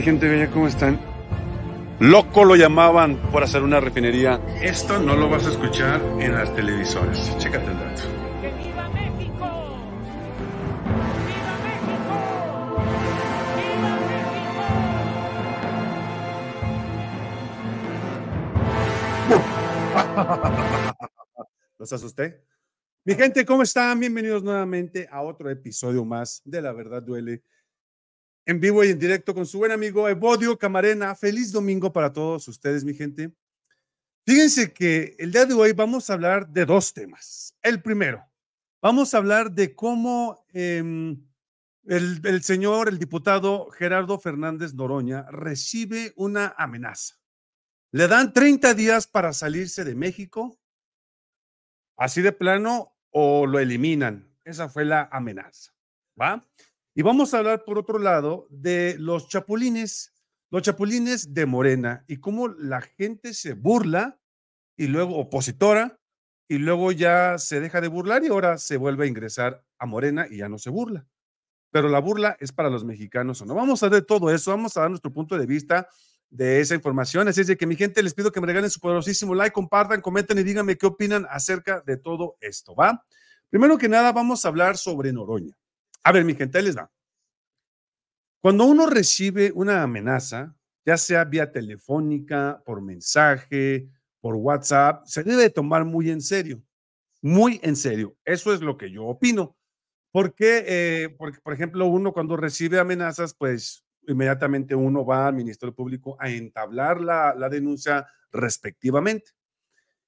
mi gente bella? ¿Cómo están? Loco lo llamaban por hacer una refinería. Esto no lo vas a escuchar en las televisoras. Chécate el dato. ¡Que viva México! ¡Viva México! ¡Viva México! ¿Los asusté? Mi gente, ¿cómo están? Bienvenidos nuevamente a otro episodio más de La Verdad Duele. En vivo y en directo con su buen amigo Evodio Camarena. Feliz domingo para todos ustedes, mi gente. Fíjense que el día de hoy vamos a hablar de dos temas. El primero, vamos a hablar de cómo em, el, el señor, el diputado Gerardo Fernández Noroña recibe una amenaza. Le dan 30 días para salirse de México así de plano o lo eliminan. Esa fue la amenaza, ¿va? Y vamos a hablar por otro lado de los chapulines, los chapulines de Morena y cómo la gente se burla y luego opositora y luego ya se deja de burlar y ahora se vuelve a ingresar a Morena y ya no se burla. Pero la burla es para los mexicanos o no. Vamos a ver todo eso, vamos a dar nuestro punto de vista de esa información. Así es de que mi gente les pido que me regalen su poderosísimo like, compartan, comenten y díganme qué opinan acerca de todo esto, ¿va? Primero que nada, vamos a hablar sobre Noroña. A ver, mi gente, ahí les va. Cuando uno recibe una amenaza, ya sea vía telefónica, por mensaje, por WhatsApp, se debe tomar muy en serio, muy en serio. Eso es lo que yo opino. Porque, eh, porque, por ejemplo, uno cuando recibe amenazas, pues inmediatamente uno va al Ministerio Público a entablar la, la, denuncia respectivamente.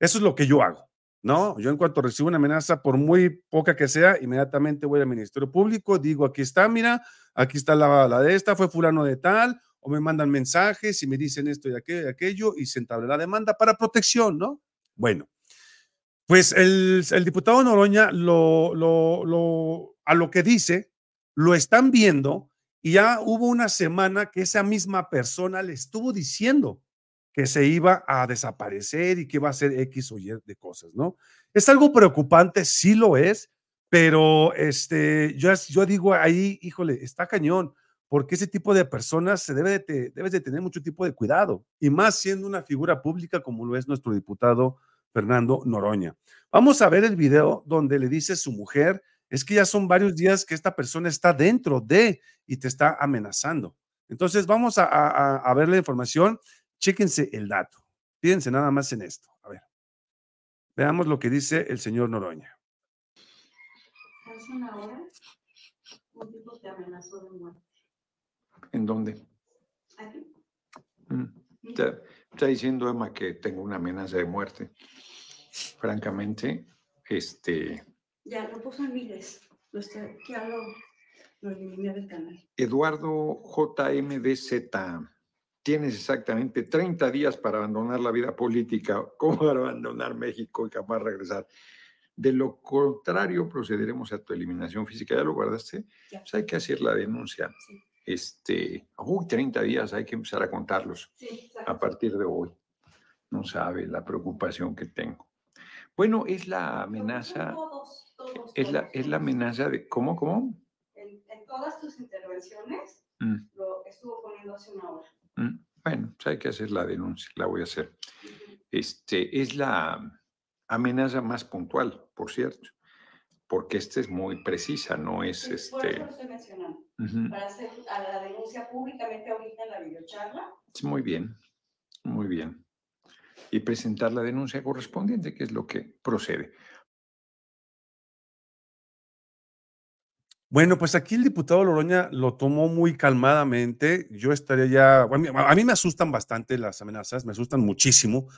Eso es lo que yo hago, ¿no? Yo en cuanto recibo una amenaza, por muy poca que sea, inmediatamente voy al Ministerio Público, digo, aquí está, mira, aquí está la, la de esta, fue fulano de tal, o me mandan mensajes y me dicen esto y aquello, y aquello y se entabla la demanda para protección, ¿no? Bueno, pues el, el diputado Noroña lo, lo, lo, a lo que dice, lo están viendo y ya hubo una semana que esa misma persona le estuvo diciendo que se iba a desaparecer y que iba a hacer X o Y de cosas, ¿no? Es algo preocupante, sí lo es, pero este, yo, yo digo ahí, híjole, está cañón, porque ese tipo de personas se debe de, debes de tener mucho tipo de cuidado, y más siendo una figura pública como lo es nuestro diputado Fernando Noroña. Vamos a ver el video donde le dice su mujer es que ya son varios días que esta persona está dentro de y te está amenazando. Entonces vamos a, a, a ver la información, chéquense el dato, fíjense nada más en esto. A ver, veamos lo que dice el señor Noroña. Hace una hora, un tipo te amenazó de muerte. ¿En dónde? Aquí. Mm. Está, está, diciendo Emma que tengo una amenaza de muerte. Francamente, este, ya lo puso en miles. Lo está, ya lo, lo eliminé del canal. Eduardo JMDZ, tienes exactamente 30 días para abandonar la vida política, como para abandonar México y capaz regresar. De lo contrario, procederemos a tu eliminación física. ¿Ya lo guardaste? Ya. Pues hay que hacer la denuncia. Sí. Este, uy, 30 días, hay que empezar a contarlos Sí, a partir de hoy. No sabe la preocupación que tengo. Bueno, es la amenaza. Todos, todos, Es la, todos, es la todos. amenaza de. ¿Cómo, cómo? En, en todas tus intervenciones Mm, lo estuvo poniendo hace una hora. Mm. Bueno, hay que hacer la denuncia, la voy a hacer. Este, es la amenaza más puntual, por cierto, porque esta es muy precisa, no es Sí, Por eso este. lo estoy mencionando. Para hacer a la denuncia públicamente ahorita en la videocharla. Muy bien, muy bien. Y presentar la denuncia correspondiente, que es lo que procede. Bueno, pues aquí el diputado Loroña lo tomó muy calmadamente. Yo estaría ya, a mí, a mí me asustan bastante las amenazas, me asustan muchísimo.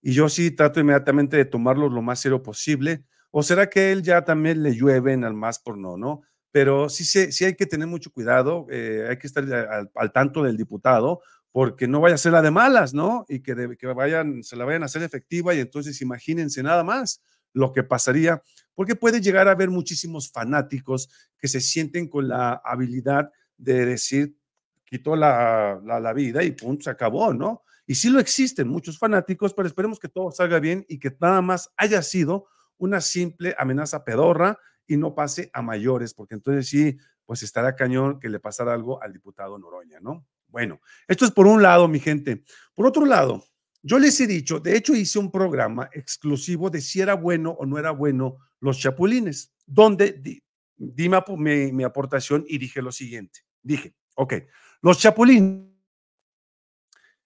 Y yo sí trato inmediatamente de tomarlo lo más serio posible. ¿O será que él ya también le llueven al más por no, no? Pero sí, sí, sí hay que tener mucho cuidado, eh, hay que estar al, al, tanto del diputado, porque no vaya a ser la de malas, ¿no? Y que, de, que vayan, se la vayan a hacer efectiva y entonces imagínense nada más lo que pasaría, porque puede llegar a haber muchísimos fanáticos que se sienten con la habilidad de decir, quitó la, la, vida y punto, se acabó, ¿no? Y sí lo existen muchos fanáticos, pero esperemos que todo salga bien y que nada más haya sido una simple amenaza pedorra y no pase a mayores, porque entonces sí, pues estará cañón que le pasara algo al diputado Noroña, ¿no? Bueno, esto es por un lado, mi gente. Por otro lado, yo les he dicho, de hecho hice un programa exclusivo de si era bueno o no era bueno los chapulines, donde di, mi, mi aportación y dije lo siguiente. Dije, ok, los chapulines,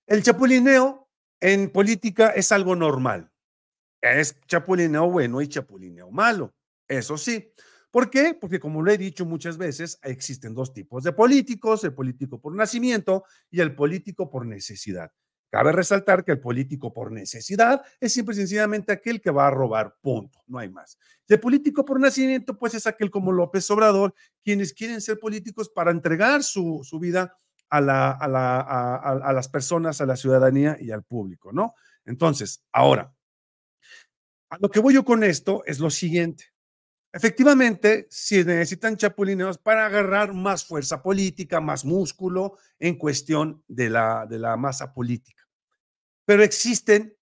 el chapulineo en política es algo normal. Es chapulineo bueno y chapulineo malo. Eso sí. ¿Por qué? Porque como lo he dicho muchas veces, existen dos tipos de políticos, el político por nacimiento y el político por necesidad. Cabe resaltar que el político por necesidad es siempre sencillamente aquel que va a robar, punto, no hay más. El político por nacimiento, pues es aquel como López Obrador, quienes quieren ser políticos para entregar su, su vida a, la, a, la, a las personas, a la ciudadanía y al público, ¿no? Entonces, ahora, a lo que voy yo con esto es lo siguiente. Efectivamente, si necesitan chapulineos para agarrar más fuerza política, más músculo en cuestión de la, de la masa política. Pero existen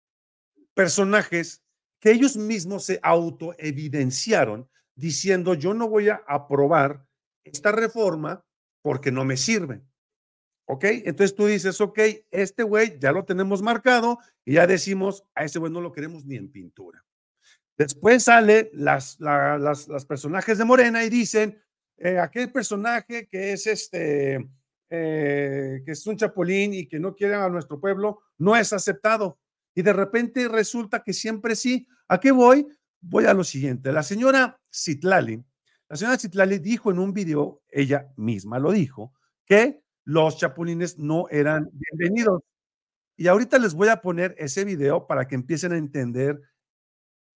personajes que ellos mismos se autoevidenciaron diciendo yo no voy a aprobar esta reforma porque no me sirve. ¿Ok? Entonces tú dices, ok, este güey ya lo tenemos marcado y ya decimos, a ese güey no lo queremos ni en pintura. Después sale las, la, las, las, personajes de Morena y dicen, eh, aquel personaje que es este, eh, que es un chapulín y que no quiere a nuestro pueblo, no es aceptado. Y de repente resulta que siempre sí. ¿A qué voy? Voy a lo siguiente. La señora Citlali, la señora Citlali dijo en un video, ella misma lo dijo, que los chapulines no eran bienvenidos. Y ahorita les voy a poner ese video para que empiecen a entender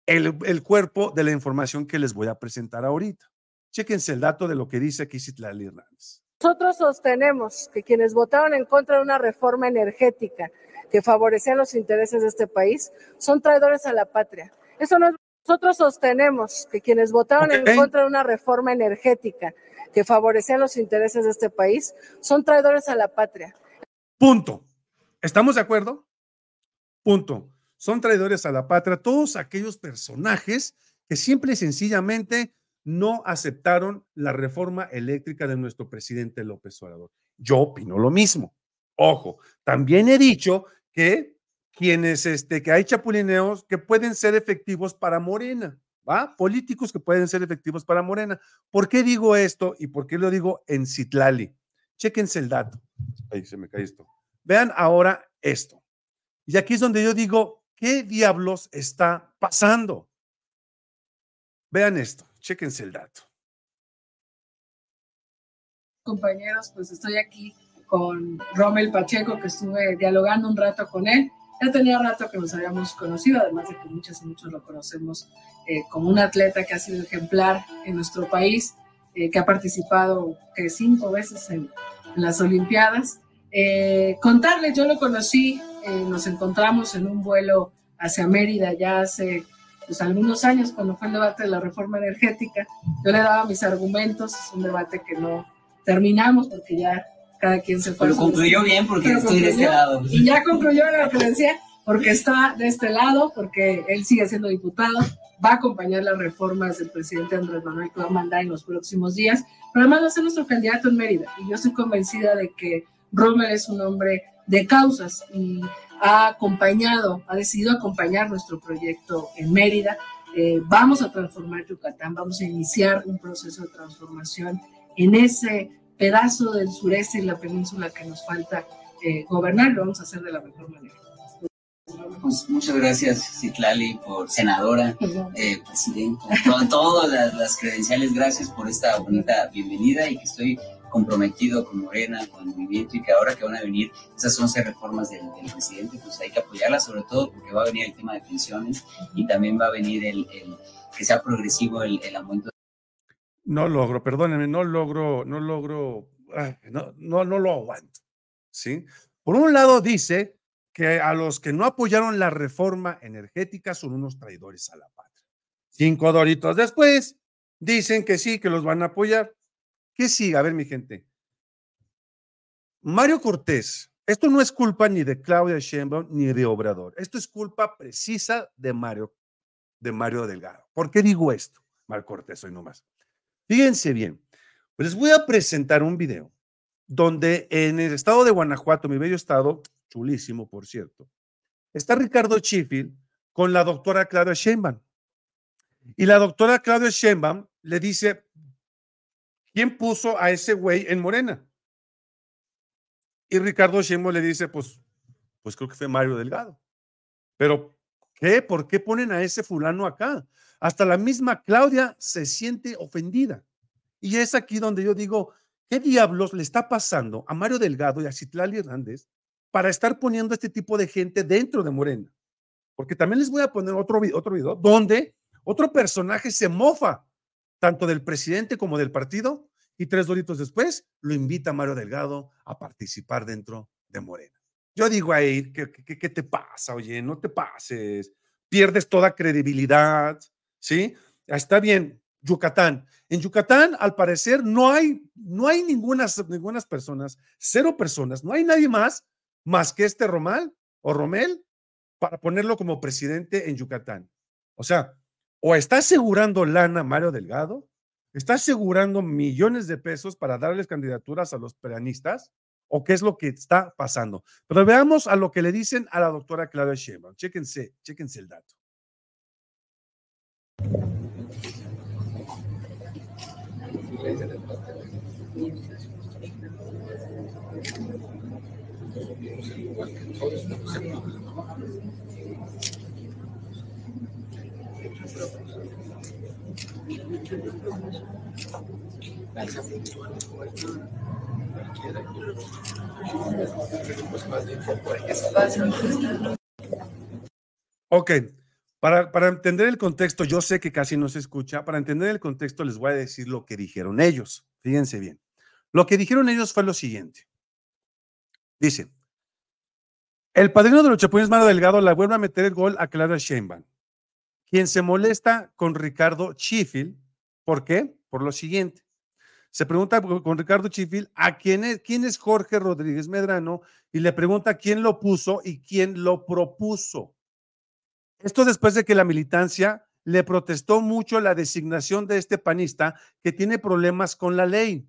el, cuerpo de la información que les voy a presentar ahorita. Chéquense el dato de lo que dice aquí Citlali Hernández. Nosotros sostenemos que quienes votaron en contra de una reforma energética que favorecía los intereses de este país son traidores a la patria. Eso no es... Nosotros sostenemos que quienes votaron okay. en contra de una reforma energética que favorecía los intereses de este país son traidores a la patria. Punto. ¿Estamos de acuerdo? Punto son traidores a la patria, todos aquellos personajes que simple y sencillamente no aceptaron la reforma eléctrica de nuestro presidente López Obrador. Yo opino lo mismo. Ojo, también he dicho que quienes, este, que hay chapulineos que pueden ser efectivos para Morena, ¿va? Políticos que pueden ser efectivos para Morena. ¿Por qué digo esto y por qué lo digo en Citlali? Chéquense el dato. Ahí se me cae esto. Vean ahora esto. Y aquí es donde yo digo, ¿Qué diablos está pasando? Vean esto, chéquense el dato. Compañeros, pues estoy aquí con Rommel Pacheco, que estuve dialogando un rato con él. Ya tenía rato que nos habíamos conocido, además de que muchas y muchos lo conocemos eh, como un atleta que ha sido ejemplar en nuestro país, eh, que ha participado que cinco veces en, en las Olimpiadas. Eh, contarles, yo lo conocí, eh, nos encontramos en un vuelo hacia Mérida ya hace pues, algunos años, cuando fue el debate de la reforma energética. Yo le daba mis argumentos, es un debate que no terminamos porque ya cada quien se fue. Pero concluyó bien porque Pero estoy de este lado. Y ya concluyó la referencia porque está de este lado, porque él sigue siendo diputado, va a acompañar las reformas del presidente Andrés Manuel que va a mandar en los próximos días, pero además va a ser nuestro candidato en Mérida. Y yo estoy convencida de que Romer es un hombre de causas y ha acompañado, ha decidido acompañar nuestro proyecto en Mérida. Eh, vamos a transformar Yucatán, vamos a iniciar un proceso de transformación en ese pedazo del sureste y la península que nos falta eh, gobernar, lo vamos a hacer de la mejor manera. Pues muchas gracias, Citlali, por senadora, eh, presidenta, todas todo las, las credenciales, gracias por esta bonita bienvenida y que estoy comprometido con Morena, con el movimiento y que ahora que van a venir esas 11 reformas del, del, presidente, pues hay que apoyarlas, sobre todo porque va a venir el tema de pensiones y también va a venir el, el que sea progresivo el, el, aumento. No logro, perdónenme, no logro, no logro, ay, no, no, no lo aguanto, ¿sí? Por un lado dice que a los que no apoyaron la reforma energética son unos traidores a la patria. Cinco doritos después dicen que sí, que los van a apoyar. ¿Qué sigue? A ver, mi gente. Mario Cortés, esto no es culpa ni de Claudia Sheinbaum ni de Obrador. Esto es culpa precisa de Mario, de Mario Delgado. ¿Por qué digo esto? Mario Cortés, hoy nomás. Fíjense bien. Les voy a presentar un video donde en el estado de Guanajuato, mi bello estado, chulísimo, por cierto, está Ricardo Chifil con la doctora Claudia Sheinbaum. Y la doctora Claudia Sheinbaum le dice, ¿quién puso a ese güey en Morena? Y Ricardo Sheinbaum le dice, pues, pues creo que fue Mario Delgado. Pero, ¿Por qué ponen a ese fulano acá? Hasta la misma Claudia se siente ofendida. Y es aquí donde yo digo, ¿qué diablos le está pasando a Mario Delgado y a Citlali Hernández para estar poniendo este tipo de gente dentro de Morena? Porque también les voy a poner otro, otro video donde otro personaje se mofa tanto del presidente como del partido y tres doritos después lo invita a Mario Delgado a participar dentro de Morena. Yo digo ahí, ¿qué, qué, qué te pasa? Oye, no te pases, pierdes toda credibilidad, ¿sí? Está bien, Yucatán. En Yucatán, al parecer, no hay, no hay ninguna, ningunas personas, cero personas, no hay nadie más más que este Romal o Romel para ponerlo como presidente en Yucatán. O sea, o está asegurando lana Mario Delgado, está asegurando millones de pesos para darles candidaturas a los peronistas, o qué es lo que está pasando. Pero veamos a lo que le dicen a la doctora Claudia Sheinbaum. Chéquense, chéquense el dato. Ok, para, para entender el contexto, yo sé que casi no se escucha, para entender el contexto les voy a decir lo que dijeron ellos. Fíjense bien. Lo que dijeron ellos fue lo siguiente. Dice, el padrino de los Chapulines, Mano Delgado, la vuelve a meter el gol a Clara Sheinbaum, quien se molesta con Ricardo Chifil. ¿Por qué? Por lo siguiente. Se pregunta con Ricardo Chifil a quién es, quién es Jorge Rodríguez Medrano y le pregunta quién lo puso y quién lo propuso. Esto después de que la militancia le protestó mucho la designación de este panista que tiene problemas con la ley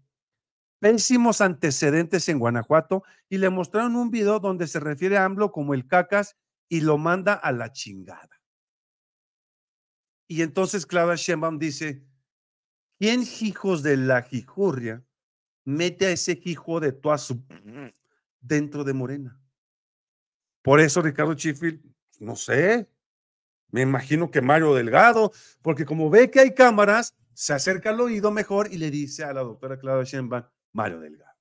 pésimos antecedentes en Guanajuato y le mostraron un video donde se refiere a AMLO como el cacas y lo manda a la chingada. Y entonces Claudia Sheinbaum dice, ¿quién hijos de la jijurria mete a ese hijo de toda dentro de Morena? Por eso Ricardo Chifil, no sé, me imagino que Mario Delgado, porque como ve que hay cámaras, se acerca al oído mejor y le dice a la doctora Claudia Sheinbaum, Mario Delgado.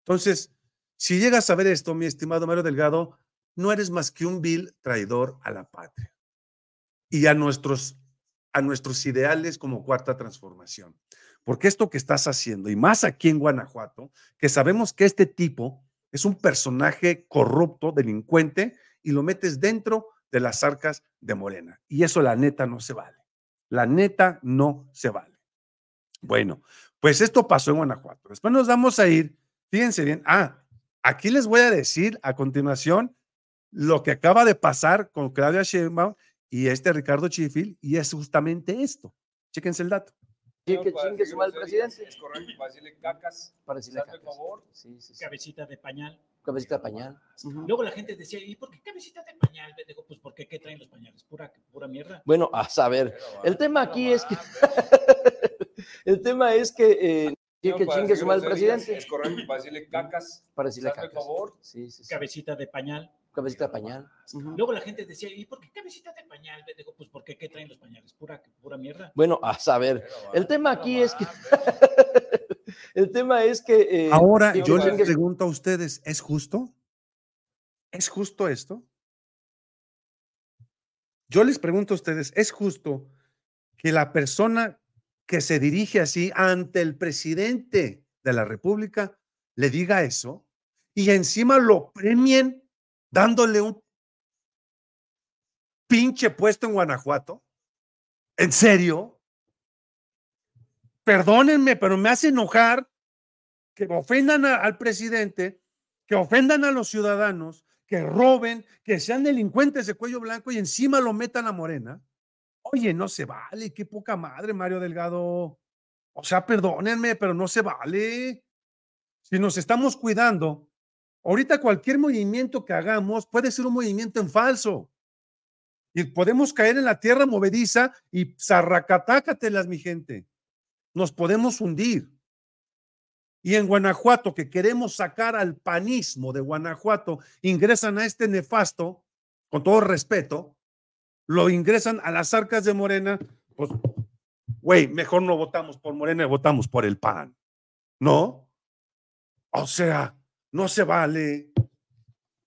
Entonces, si llegas a ver esto, mi estimado Mario Delgado, no eres más que un vil traidor a la patria y a nuestros, a nuestros ideales como cuarta transformación. Porque esto que estás haciendo, y más aquí en Guanajuato, que sabemos que este tipo es un personaje corrupto, delincuente, y lo metes dentro de las arcas de Morena. Y eso la neta no se vale. La neta no se vale. Bueno, pues esto pasó en Guanajuato. Después nos vamos a ir, fíjense bien, ah, aquí les voy a decir a continuación lo que acaba de pasar con Claudia Sheinbaum y este Ricardo Chifil, y es justamente esto. Chéquense el dato. Sí, que chingue su mal presidente. Es correcto, para decirle cacas. Para decirle cacas. favor. Sí, sí, sí. cabecita de pañal. Cabecita de pañal. Luego la gente decía, ¿y por qué cabecita de pañal? Digo, pues ¿por qué? ¿Qué traen los pañales? Pura, pura mierda. Bueno, a saber. El tema aquí es que. el tema es que. eh, sí, que chingue su mal presidente. Es correcto, para decirle cacas. Para decirle cacas. favor. Sí, sí, sí. Cabecita de pañal. Cabecita de pañal. Luego la gente decía, ¿y por qué cabecita de pañal? Digo, pues ¿por qué? ¿Qué traen los pañales? Pura, pura mierda. Bueno, a saber. El tema aquí es que. el tema es que. eh, Ahora yo les pregunto a ustedes, ¿es justo? ¿Es justo esto? Yo les pregunto a ustedes, ¿es justo que la persona que se dirige así ante el presidente de la República le diga eso y encima lo premien dándole un pinche puesto en Guanajuato? ¿En serio? Perdónenme, pero me hace enojar que ofendan al presidente, que ofendan a los ciudadanos, que roben, que sean delincuentes de cuello blanco y encima lo metan a Morena. Oye, no se vale, qué poca madre, Mario Delgado. O sea, perdónenme, pero no se vale. si nos estamos cuidando, ahorita cualquier movimiento que hagamos puede ser un movimiento en falso. Y podemos caer en la tierra movediza y zarracatácatelas, mi gente. Nos podemos hundir. Y en Guanajuato, que queremos sacar al panismo de Guanajuato, ingresan a este nefasto, con todo respeto, lo ingresan a las arcas de Morena, pues, güey, mejor no votamos por Morena, votamos por el PAN. ¿No? O sea, no se vale.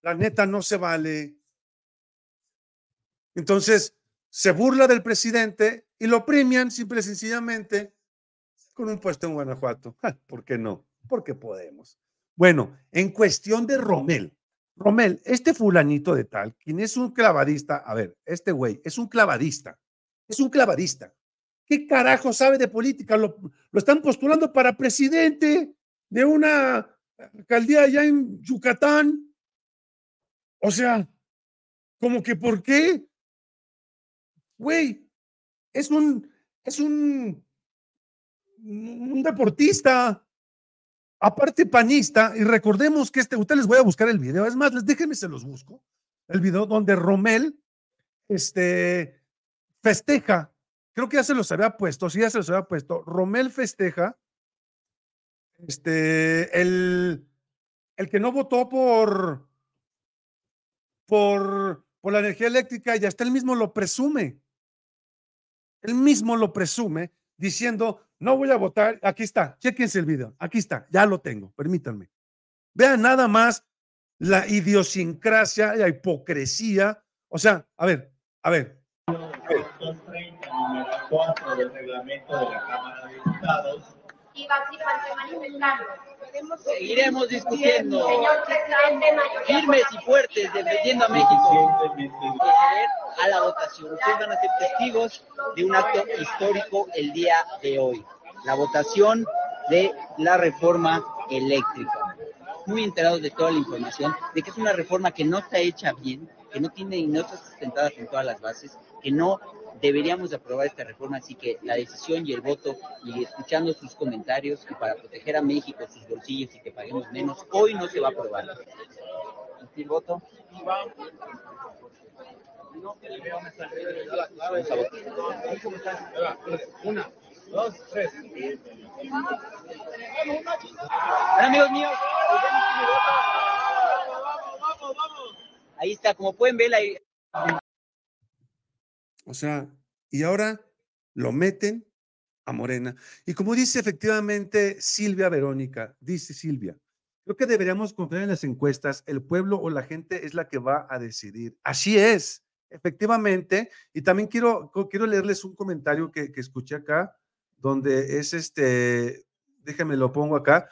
La neta no se vale. Entonces, se burla del presidente y lo premian simple y sencillamente con un puesto en Guanajuato. ¿Por qué no? Porque podemos. Bueno, en cuestión de Romel, Romel, este fulanito de tal, quien es un clavadista, a ver, este güey es un clavadista, es un clavadista. ¿Qué carajo sabe de política? Lo, lo están postulando para presidente de una alcaldía allá en Yucatán. O sea, como que ¿por qué? Güey, es un, es un, un deportista, aparte panista, y recordemos que este, ustedes les voy a buscar el video, es más, les déjenme se los busco, el video donde Romel, este, festeja, creo que ya se los había puesto, sí, ya se los había puesto, Romel festeja, este, el, el que no votó por, por, por la energía eléctrica, y hasta él mismo lo presume, él mismo lo presume, diciendo, no voy a votar, aquí está, chequense el video, aquí está, ya lo tengo, permítanme. Vean nada más la idiosincrasia, la hipocresía. O sea, a ver, a ver. 230, número 4 del reglamento de la Cámara de Diputados. Y participantes manifestando. Seguiremos discutiendo. Señor presidente, mayoría Firmes y fuertes, defendiendo a México. Proceder a la votación. Ustedes van a ser testigos de un acto histórico el día de hoy. La votación de la reforma eléctrica. Muy enterados de toda la información, de que es una reforma que no está hecha bien, que no tiene y no está sustentada en todas las bases, que no deberíamos de aprobar esta reforma, así que la decisión y el voto, y escuchando sus comentarios, y para proteger a México, sus bolsillos y que paguemos menos, hoy no se va a aprobar. ¿Y el voto? Vamos a votar. Una, dos, tres. Amigos míos. Ahí está, como pueden ver, ahí, O sea, y ahora lo meten a Morena. Y como dice efectivamente Silvia Verónica, dice Silvia, creo que deberíamos confiar en las encuestas, el pueblo o la gente es la que va a decidir. Así es, efectivamente. Y también quiero, quiero leerles un comentario que, que escuché acá, donde es este, déjenme lo pongo acá,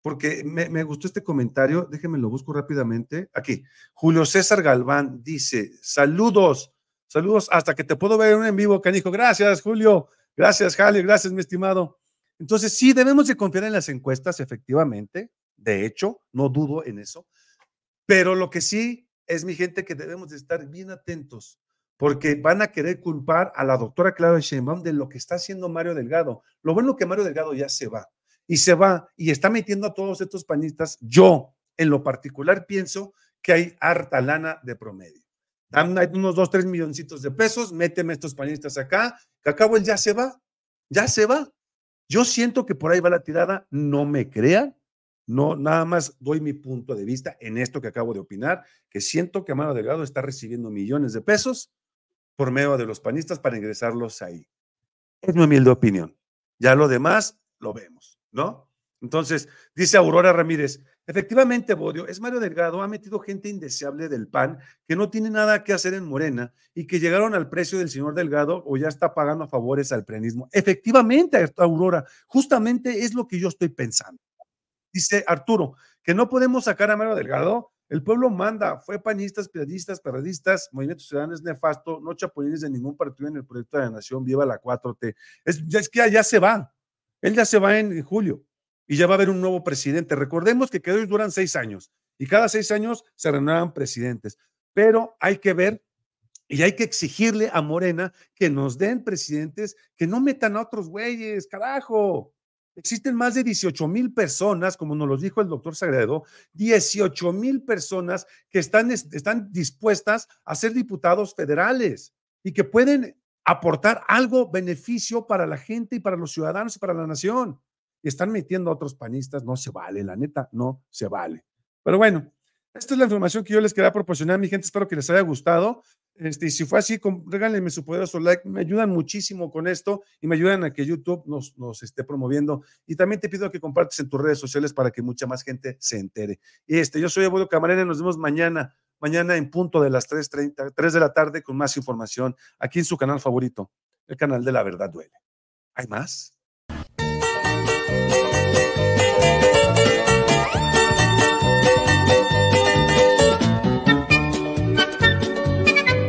porque me, me gustó este comentario, déjenme lo busco rápidamente. Aquí, Julio César Galván dice, saludos, saludos, hasta que te puedo ver en vivo, canijo. Gracias, Julio. Gracias, Jale. Gracias, mi estimado. Entonces, sí, debemos de confiar en las encuestas, efectivamente. De hecho, no dudo en eso. Pero lo que sí es, mi gente, que debemos de estar bien atentos, porque van a querer culpar a la doctora Claudia Sheinbaum de lo que está haciendo Mario Delgado. Lo bueno que Mario Delgado ya se va y se va y está metiendo a todos estos panistas. Yo, en lo particular, pienso que hay harta lana de promedio. Dame unos dos, tres milloncitos de pesos, méteme estos panistas acá, que acabo él ya se va, ya se va. Yo siento que por ahí va la tirada, no me crean, no, nada más doy mi punto de vista en esto que acabo de opinar, que siento que Amado Delgado está recibiendo millones de pesos por medio de los panistas para ingresarlos ahí. Es mi humilde opinión. Ya lo demás lo vemos, ¿no? Entonces, dice Aurora Ramírez, efectivamente, Bodio, es Mario Delgado, ha metido gente indeseable del PAN que no tiene nada que hacer en Morena y que llegaron al precio del señor Delgado o ya está pagando favores al prenismo. Efectivamente, Aurora, justamente es lo que yo estoy pensando. Dice Arturo, que no podemos sacar a Mario Delgado. El pueblo manda, fue panistas, periodistas, periodistas, Movimiento Ciudadano es nefasto, no chapulines de ningún partido en el proyecto de la nación, viva la 4T. Es, ya- es que ya se va, él ya se va en julio y ya va a haber un nuevo presidente. Recordemos que ellos duran seis años y cada seis años se renuevan presidentes, pero hay que ver y hay que exigirle a Morena que nos den presidentes que no metan a otros güeyes, carajo. Existen más de 18 mil personas, como nos lo dijo el doctor Sagredo, 18 mil personas que están, están dispuestas a ser diputados federales y que pueden aportar algo beneficio para la gente y para los ciudadanos y para la nación. Y están metiendo a otros panistas, no se vale, la neta, no se vale. Pero bueno, esta es la información que yo les quería proporcionar, mi gente. Espero que les haya gustado. Este, y si fue así, regálenme su poderoso like. Me ayudan muchísimo con esto y me ayudan a que YouTube nos, nos esté promoviendo. Y también te pido que compartas en tus redes sociales para que mucha más gente se entere. Y este, yo soy Evodio Camarena. Nos vemos mañana, mañana en punto de las 3:30, 3 de la tarde con más información aquí en su canal favorito, el canal de La Verdad Duele. ¿Hay más? Música